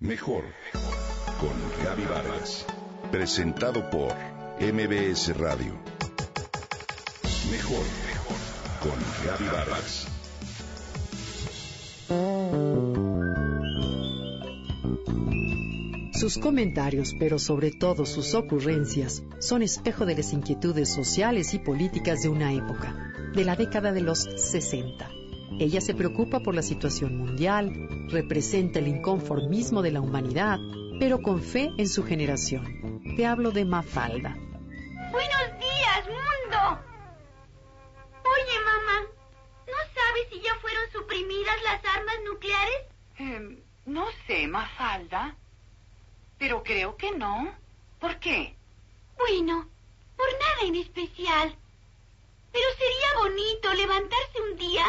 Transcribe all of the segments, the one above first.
Mejor con Gaby Vargas. Presentado por MBS Radio. Mejor con Gaby Vargas. Sus comentarios, pero sobre todo sus ocurrencias, son espejo de las inquietudes sociales y políticas de una época, de la década de los 60 ella se preocupa por la situación mundial, representa el inconformismo de la humanidad, pero con fe en su generación. Te hablo de Mafalda. Buenos días, mundo. Oye, mamá, ¿no sabes si ya fueron suprimidas las armas nucleares? Em, no sé, Mafalda. Pero creo que no. ¿Por qué? Bueno, por nada en especial. Pero sería bonito levantarse un día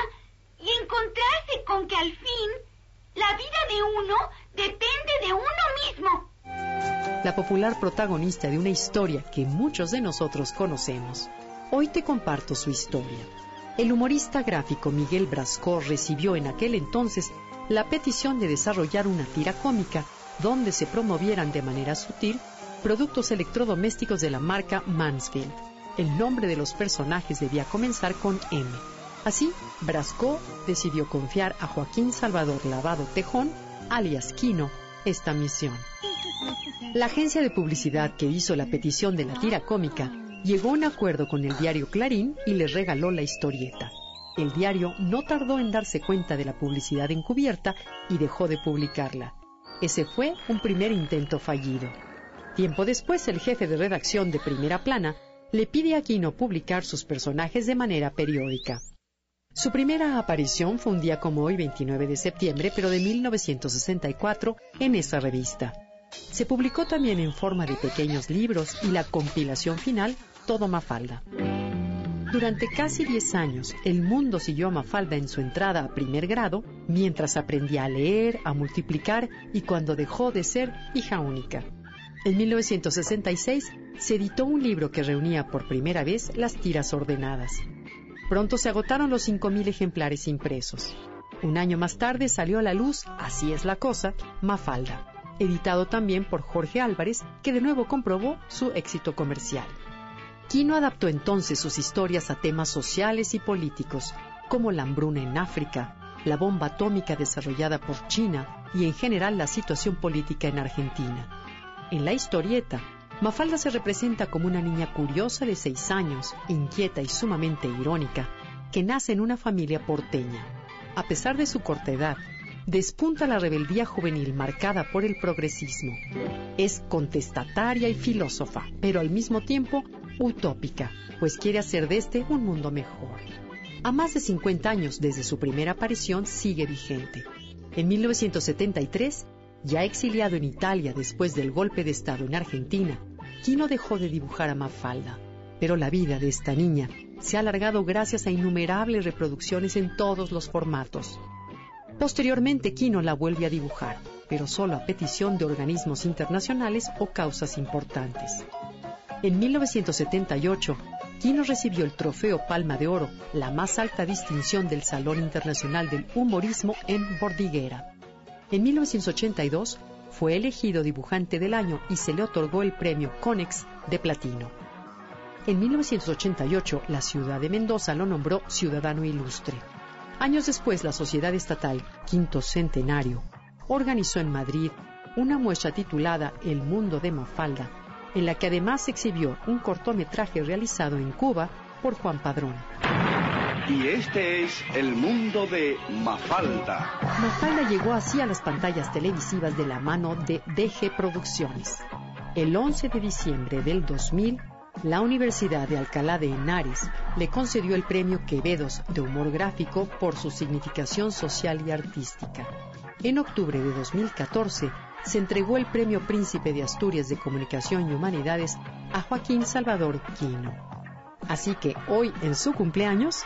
y encontrarse con que al fin la vida de uno depende de uno mismo. La popular protagonista de una historia que muchos de nosotros conocemos. Hoy te comparto su historia. El humorista gráfico Miguel Brasco recibió en aquel entonces la petición de desarrollar una tira cómica donde se promovieran de manera sutil productos electrodomésticos de la marca Mansfield. El nombre de los personajes debía comenzar con M Así, Brasco decidió confiar a Joaquín Salvador Lavado Tejón, alias Quino, esta misión. La agencia de publicidad que hizo la petición de la tira cómica llegó a un acuerdo con el diario Clarín y le regaló la historieta. El diario no tardó en darse cuenta de la publicidad encubierta y dejó de publicarla. Ese fue un primer intento fallido. Tiempo después, el jefe de redacción de Primera Plana le pide a Quino publicar sus personajes de manera periódica. Su primera aparición fue un día como hoy, 29 de septiembre, pero de 1964, en esa revista. Se publicó también en forma de pequeños libros y la compilación final, Todo Mafalda. Durante casi 10 años, el mundo siguió a Mafalda en su entrada a primer grado, mientras aprendía a leer, a multiplicar y cuando dejó de ser hija única. En 1966 se editó un libro que reunía por primera vez las tiras ordenadas. Pronto se agotaron los 5.000 ejemplares impresos. Un año más tarde salió a la luz Así es la cosa, Mafalda, editado también por Jorge Álvarez, que de nuevo comprobó su éxito comercial. Quino adaptó entonces sus historias a temas sociales y políticos, como la hambruna en África, la bomba atómica desarrollada por China y en general la situación política en Argentina. En la historieta, Mafalda se representa como una niña curiosa de seis años, inquieta y sumamente irónica, que nace en una familia porteña. A pesar de su corta edad, despunta la rebeldía juvenil marcada por el progresismo. Es contestataria y filósofa, pero al mismo tiempo utópica, pues quiere hacer de este un mundo mejor. A más de 50 años desde su primera aparición sigue vigente. En 1973, ya exiliado en Italia después del golpe de Estado en Argentina Quino dejó de dibujar a Mafalda, pero la vida de esta niña se ha alargado gracias a innumerables reproducciones en todos los formatos. Posteriormente, Quino la vuelve a dibujar, pero solo a petición de organismos internacionales o causas importantes. En 1978, Quino recibió el trofeo Palma de Oro, la más alta distinción del Salón Internacional del Humorismo en Bordiguera. En 1982, fue elegido dibujante del año y se le otorgó el premio Conex de platino. En 1988, la ciudad de Mendoza lo nombró ciudadano ilustre. Años después, la Sociedad Estatal Quinto Centenario organizó en Madrid una muestra titulada El Mundo de Mafalda, en la que además exhibió un cortometraje realizado en Cuba por Juan Padrón. Y este es el mundo de Mafalda. Mafalda llegó así a las pantallas televisivas de la mano de DG Producciones. El 11 de diciembre del 2000, la Universidad de Alcalá de Henares le concedió el premio Quevedos de humor gráfico por su significación social y artística. En octubre de 2014, se entregó el premio Príncipe de Asturias de Comunicación y Humanidades a Joaquín Salvador Quino. Así que hoy, en su cumpleaños,